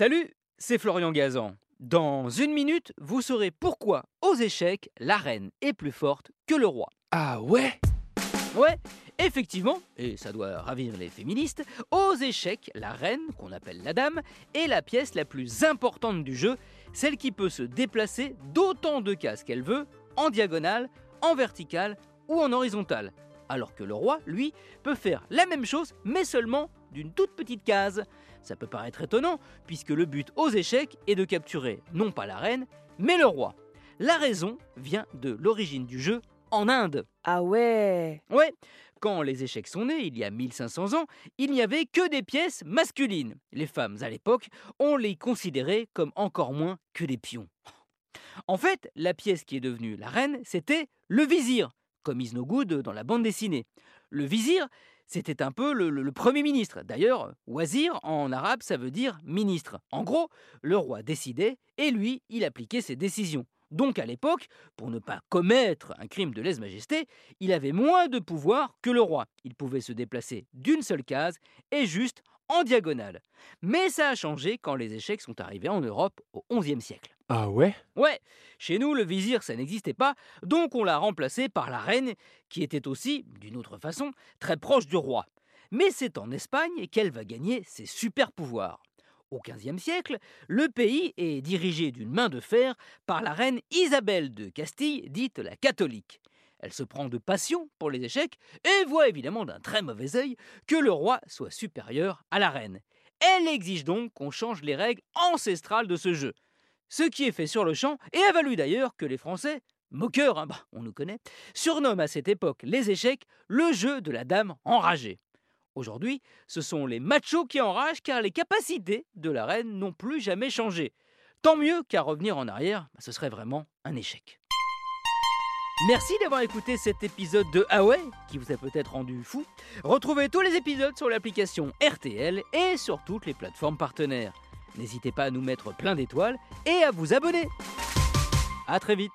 Salut, c'est Florian Gazan. Dans une minute, vous saurez pourquoi, aux échecs, la reine est plus forte que le roi. Ah ouais? Ouais, effectivement, et ça doit ravir les féministes, aux échecs, la reine, qu'on appelle la dame, est la pièce la plus importante du jeu, celle qui peut se déplacer d'autant de cases qu'elle veut, en diagonale, en verticale ou en horizontale. Alors que le roi, lui, peut faire la même chose, mais seulement d'une toute petite case. Ça peut paraître étonnant, puisque le but aux échecs est de capturer non pas la reine, mais le roi. La raison vient de l'origine du jeu en Inde. Ah ouais Ouais, quand les échecs sont nés, il y a 1500 ans, il n'y avait que des pièces masculines. Les femmes, à l'époque, on les considérait comme encore moins que des pions. En fait, la pièce qui est devenue la reine, c'était le vizir, comme Isnogoud dans la bande dessinée. Le vizir, c'était un peu le, premier ministre. D'ailleurs, wazir en arabe, ça veut dire ministre. En gros, le roi décidait et lui, il appliquait ses décisions. Donc à l'époque, pour ne pas commettre un crime de lèse-majesté, il avait moins de pouvoir que le roi. Il pouvait se déplacer d'une seule case et juste en diagonale. Mais ça a changé quand les échecs sont arrivés en Europe au XIe siècle. Ah ouais? Ouais, chez nous, le vizir, ça n'existait pas, donc on l'a remplacé par la reine, qui était aussi, d'une autre façon, très proche du roi. Mais c'est en Espagne qu'elle va gagner ses super pouvoirs. Au XVe siècle, le pays est dirigé d'une main de fer par la reine Isabelle de Castille, dite la catholique. Elle se prend de passion pour les échecs et voit évidemment d'un très mauvais œil que le roi soit supérieur à la reine. Elle exige donc qu'on change les règles ancestrales de ce jeu ce qui est fait sur le champ et a valu d'ailleurs que les Français, moqueurs, hein, bah, on nous connaît, surnomment à cette époque les échecs le jeu de la dame enragée. Aujourd'hui, ce sont les machos qui enragent car les capacités de la reine n'ont plus jamais changé. Tant mieux qu'à revenir en arrière, bah, ce serait vraiment un échec. Merci d'avoir écouté cet épisode de Ah ouais, qui vous a peut-être rendu fou. Retrouvez tous les épisodes sur l'application RTL et sur toutes les plateformes partenaires. N'hésitez pas à nous mettre plein d'étoiles et à vous abonner. A très vite